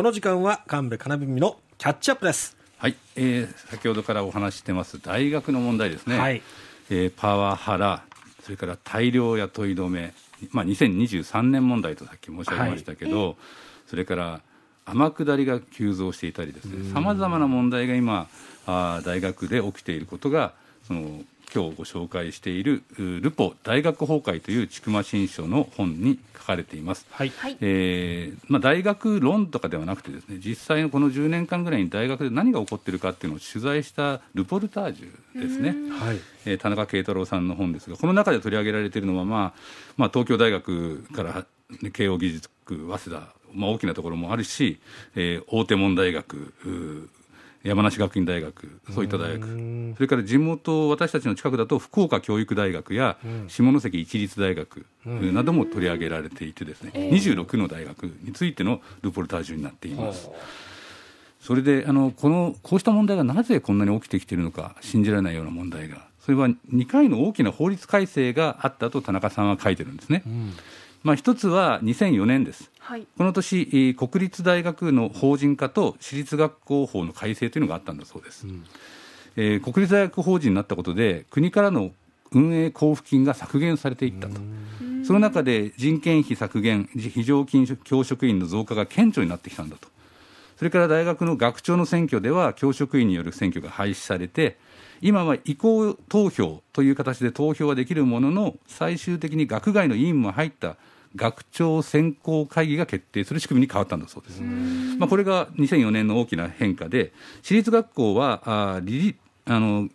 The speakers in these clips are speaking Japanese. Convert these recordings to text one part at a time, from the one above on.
この時間は神戸かなびみのキャッチアップです。はい、えー、先ほどからお話してます大学の問題ですね、はい、えー、パワハラそれから大量雇い止め、まあ、2023年問題とさっき申し上げましたけど、はい、それから天下りが急増していたりですね。さまざまな問題が今あ大学で起きていることがその今日ご紹介しているルポ大学崩壊という千曲新書の本に書かれています、はい。えーまあ、大学論とかではなくてですね実際のこの10年間ぐらいに大学で何が起こっているかっていうのを取材したルポルタージュですね、はい。えー、田中慶太郎さんの本ですがこの中で取り上げられているのは、まあまあ、東京大学から慶応義塾早稲田、まあ、大きなところもあるし、えー、大手門大学山梨学院大学そういった大学。それから地元私たちの近くだと福岡教育大学や下関一律大学なども取り上げられていてですね。26の大学についてのルポルタージュになっています。それであのこのこうした問題がなぜこんなに起きてきているのか信じられないような問題がそれは2回の大きな法律改正があったと田中さんは書いてるんですね。うんまあ、一つは2004年です、はい、この年、国立大学の法人化と私立学校法の改正というのがあったんだそうです、うん、えー、国立大学法人になったことで、国からの運営交付金が削減されていったと、その中で人件費削減、非常勤教職員の増加が顕著になってきたんだと、それから大学の学長の選挙では、教職員による選挙が廃止されて、今は意向投票という形で投票はできるものの、最終的に学外の委員も入った学長選考会議が決定する仕組みに変わったんだそうです。まあ、これが2004年の大きな変化で、私立学校はあ理あの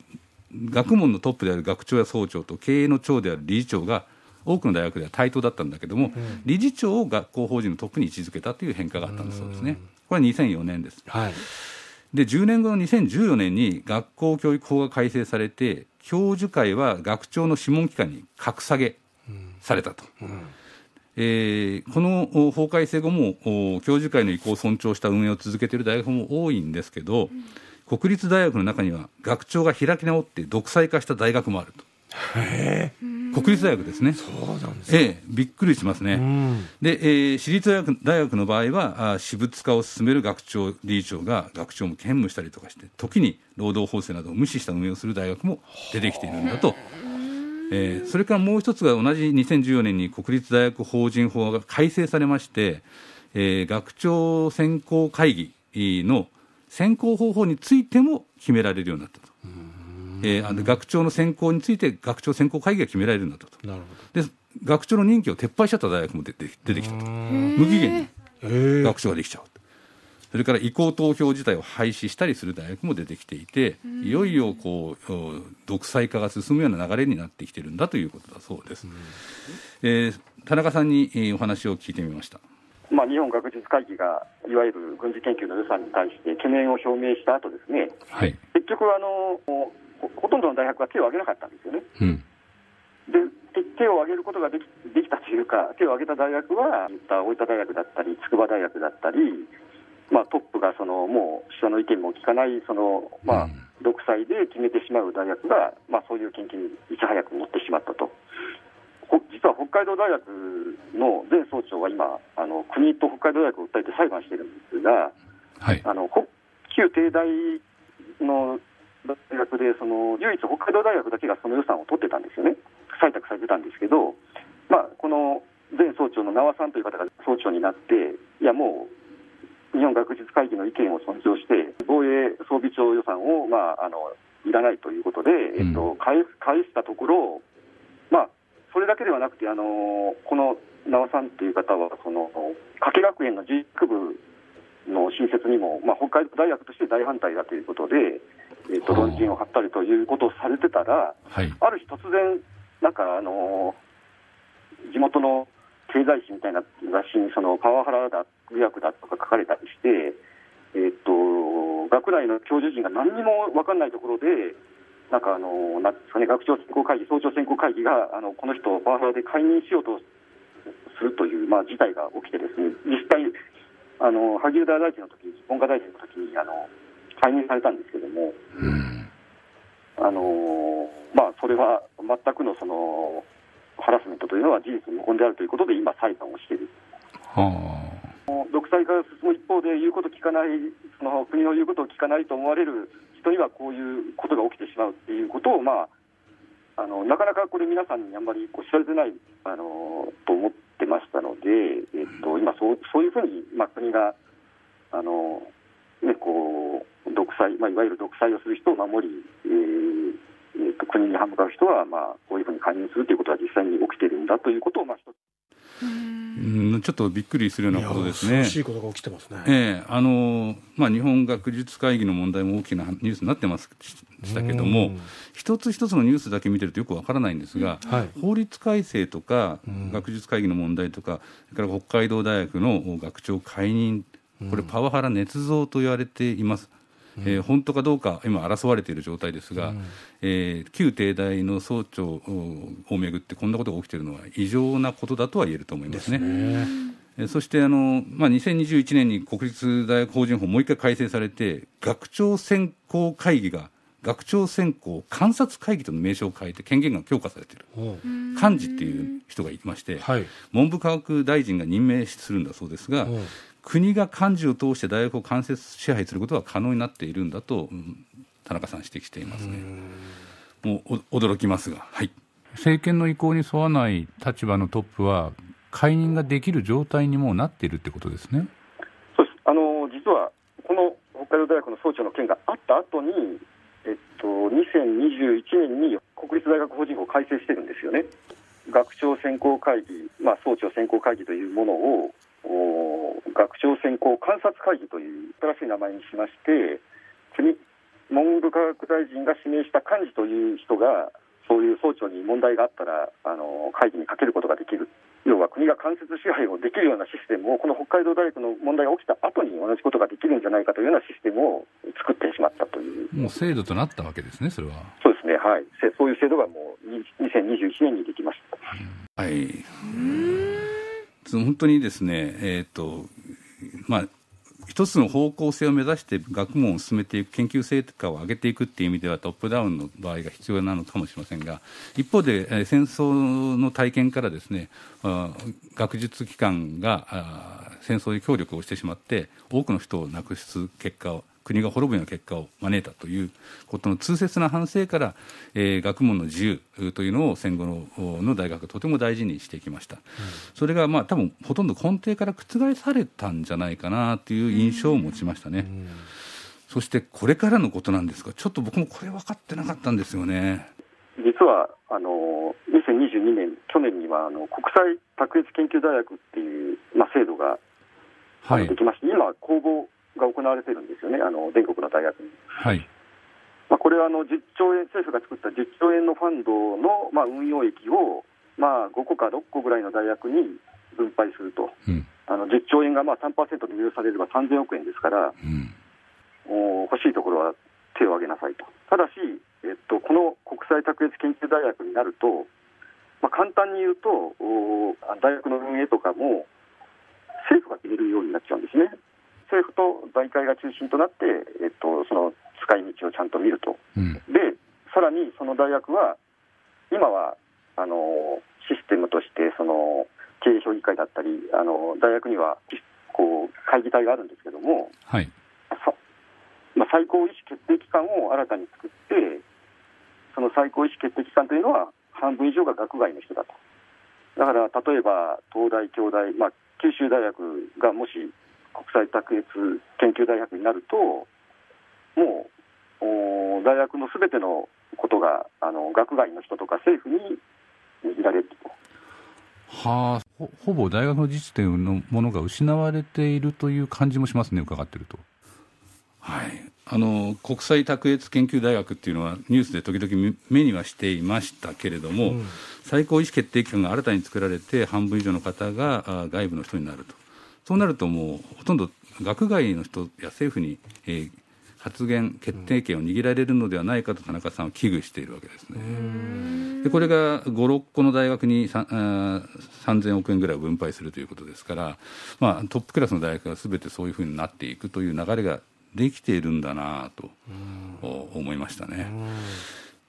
学問のトップである学長や総長と経営の長である理事長が多くの大学では対等だったんだけども、うん、理事長を学校法人のトップに位置づけたという変化があったんだそうですね。これは2004年です。はい、で10年後の2014年に学校教育法が改正されて教授会は学長の諮問機関に格下げされたと。うん。えー、この法改正後も教授会の意向を尊重した運営を続けている大学も多いんですけど、うん、国立大学の中には学長が開き直って独裁化した大学もあると。国立大学ですね。そうなんですええ、びっくりしますね。うん、で、えー、私立大学大学の場合は、あ私物化を進める学長、理事長が学長も兼務したりとかして、時に労働法制などを無視した運営をする大学も出てきているんだとえー、それからもう一つが同じ2014年に国立大学法人法が改正されまして、えー、学長選考会議の選考方法についても決められるようになったと。えー、あの学長の選考について学長選考会議が決められるようになったと。なるほどで学長の任期を撤廃しちゃった大学も出て出てきたと。無期限に学長ができちゃう。それから移行投票自体を廃止したりする大学も出てきていて、いよいよこう独裁化が進むような流れになってきてるんだということだそうです。えー、田中さんに、えー、お話を聞いてみました。まあ、日本学術会議がいわゆる軍事研究の予算に対して懸念を表明した後ですね、はい、結局あのほ、ほとんどの大学は手を挙げなかったんですよね。うん、で手を挙げることができできたというか、手を挙げた大学は、大分大学だったり、筑波大学だったり、まあ、トップがそのもう人の意見も聞かないその、まあ、独裁で決めてしまう大学が、まあ、そういう研究にいち早く持ってしまったと。実は北海道大学の前総長は今、あの国と北海道大学を訴えて裁判しているんですが、はい、あの旧帝大の大学でその、唯一北海道大学だけがその予算を取ってたんですよね、採択されてたんですけど、まあ、この前総長の名和さんという方が総長になって、いや、もう日本学術会議の意見を尊重して、防衛装備庁予算を、まあ、あのいらないということで、えっと、返返したところ、まあ、それだけではなくて、あのこの名和さんという方は、その加計学園の実育部の新設にも、まあ、北海道大学として大反対だということで、えっと、論陣を張ったりということをされてたら、はい、ある日突然、なんか、あの地元の経済誌みたいな雑誌にそのパワハラだ、疑惑だとか書かれたりして、えー、っと、学内の教授陣が何にも分かんないところで、なんかあの、なんですかね、学長選考会議、総長選考会議が、あのこの人をパワハラで解任しようとするという、まあ、事態が起きてですね、実際、あの萩生田大臣の時文科大臣の時にあの解任されたんですけども、うん、あのまあ、それは全くのそのハラスメントというのは事実無根であるということで、今、裁判をしている。はあ独裁化が進む一方で、言うこと聞かない、その国の言うことを聞かないと思われる人には、こういうことが起きてしまうっていうことを、まあ、あのなかなかこれ、皆さんにあんまりこう知られてないあのと思ってましたので、えっと、今そうそういうふうに、まあ、国があの、ね、こう独裁、まあ、いわゆる独裁をする人を守り、えーえーと、国に歯向かう人は、まあ、こういうふうに介入するということは実際に起きているんだということを、まあ、一つ。うんちょっとびっくりするようなことですね。しいことが起きてますね。ええあのまあ日本学術会議の問題も大きなニュースになってますしたけども、一つ一つのニュースだけ見てるとよくわからないんですが、はい、法律改正とか学術会議の問題とか、それから北海道大学の学長解任、これパワハラ捏造と言われています。えー、本当かどうか今争われている状態ですが、うん、えー、旧帝大の総長をめぐってこんなことが起きているのは異常なことだとは言えると思いますね。すそしてあの、まあ、2021年に国立大学法人法もう一回改正されて学長選考会議が学長選考観察会議との名称を変えて権限が強化されている。幹事っていう人がいまして、はい、文部科学大臣が任命するんだそうですが国が幹事を通して大学を間接支配することが可能になっているんだと、うん、田中さん指摘していますね。もう驚きますが、はい、政権の意向に沿わない立場のトップは解任ができる状態にもなっているってことですね。そうですあの実はこの北海道大学の総長の件があった後に、えっと、2021年に国立大学法人法を改正してるんですよね。学長選考会議、まあ、総長選考会議というものを学長選考観察会議という新しい名前にしまして国文部科学大臣が指名した幹事という人がそういう総長に問題があったらあの会議にかけることができる。要は国が間接支配をできるようなシステムをこの北海道大学の問題が起きた後に同じことができるんじゃないかというようなシステムを作ってしまったという。もう制度となったわけですねそれは。そうですねはい。そういう制度がもう2021年にできました、はい本当にですね、えーとまあ、一つの方向性を目指して学問を進めていく研究成果を上げていくっていう意味ではトップダウンの場合が必要なのかもしれませんが一方で、え、戦争の体験からですね学術機関が戦争に協力をしてしまって多くの人を亡くす結果を国が滅ぶような結果を招いたということの痛切な反省から、えー、学問の自由というのを戦後のの大学がとても大事にしてきました、うん、それがまあ多分ほとんど根底から覆されたんじゃないかなという印象を持ちましたね、うん、そしてこれからのことなんですがちょっと僕もこれ分かってなかったんですよね。実はあの2022年去年にはあの国際卓越研究大学っていう、まあ、制度ができまして、はい、今公募が行われてるんですよね、あの全国の大学に。はいまあ、これはあの10兆円、政府が作った10兆円のファンドの、まあ、運用益を、まあ、5個か6個ぐらいの大学に分配すると、うん、あの10兆円がまあ3%で利用されれば3000億円ですから、うん、お欲しいところは手を挙げなさいと。ただし、えっと、この国際卓越研究大学になると、まあ、簡単に言うとお、大学の運営とかも政府が決めるようになっちゃうんですね。政府と財界が中心となって、えっと、その使い道をちゃんと見ると、うん、でさらにその大学は、今はあのシステムとしてその経営評議会だったり、あの大学にはこう会議体があるんですけども、はい。まあ、最高意思決定機関を新たに作って、その最高意思決定機関というのは、半分以上が学外の人だと。だから例えば東大、京大、まあ、九州大学がもし国際卓越研究大学になると、もう大学のすべてのことがあの学外の人とか政府にいられると。はあほ、ほぼ大学の自治点のものが失われているという感じもしますね、伺ってると。はい、あの国際卓越研究大学っていうのはニュースで時々目にはしていましたけれども、うん、最高意思決定機関が新たに作られて半分以上の方が外部の人になるとそうなるともうほとんど学外の人や政府に、えー、発言、決定権を握られるのではないかと田中さんは危惧しているわけですね。でこれが5、6個の大学に3000億円ぐらいを分配するということですから、まあ、トップクラスの大学がすべてそういうふうになっていくという流れができているんだなと思いましたね。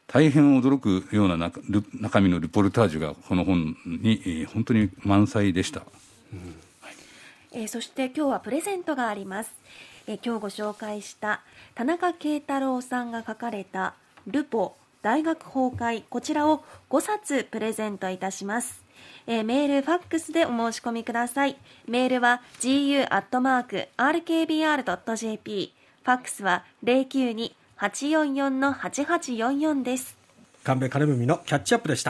大変驚くような中身のリポルタージュがこの本に本当に満載でした。うんえー、そして今日はプレゼントがあります、えー、今日ご紹介した田中慶太郎さんが書かれたルポ大学崩壊こちらを5冊プレゼントいたしますえー、メール、ファックスでお申し込みください。メールは gu.rkbr.jp。ファックスは092-844-8844です。神戸金文のキャッチアップでした。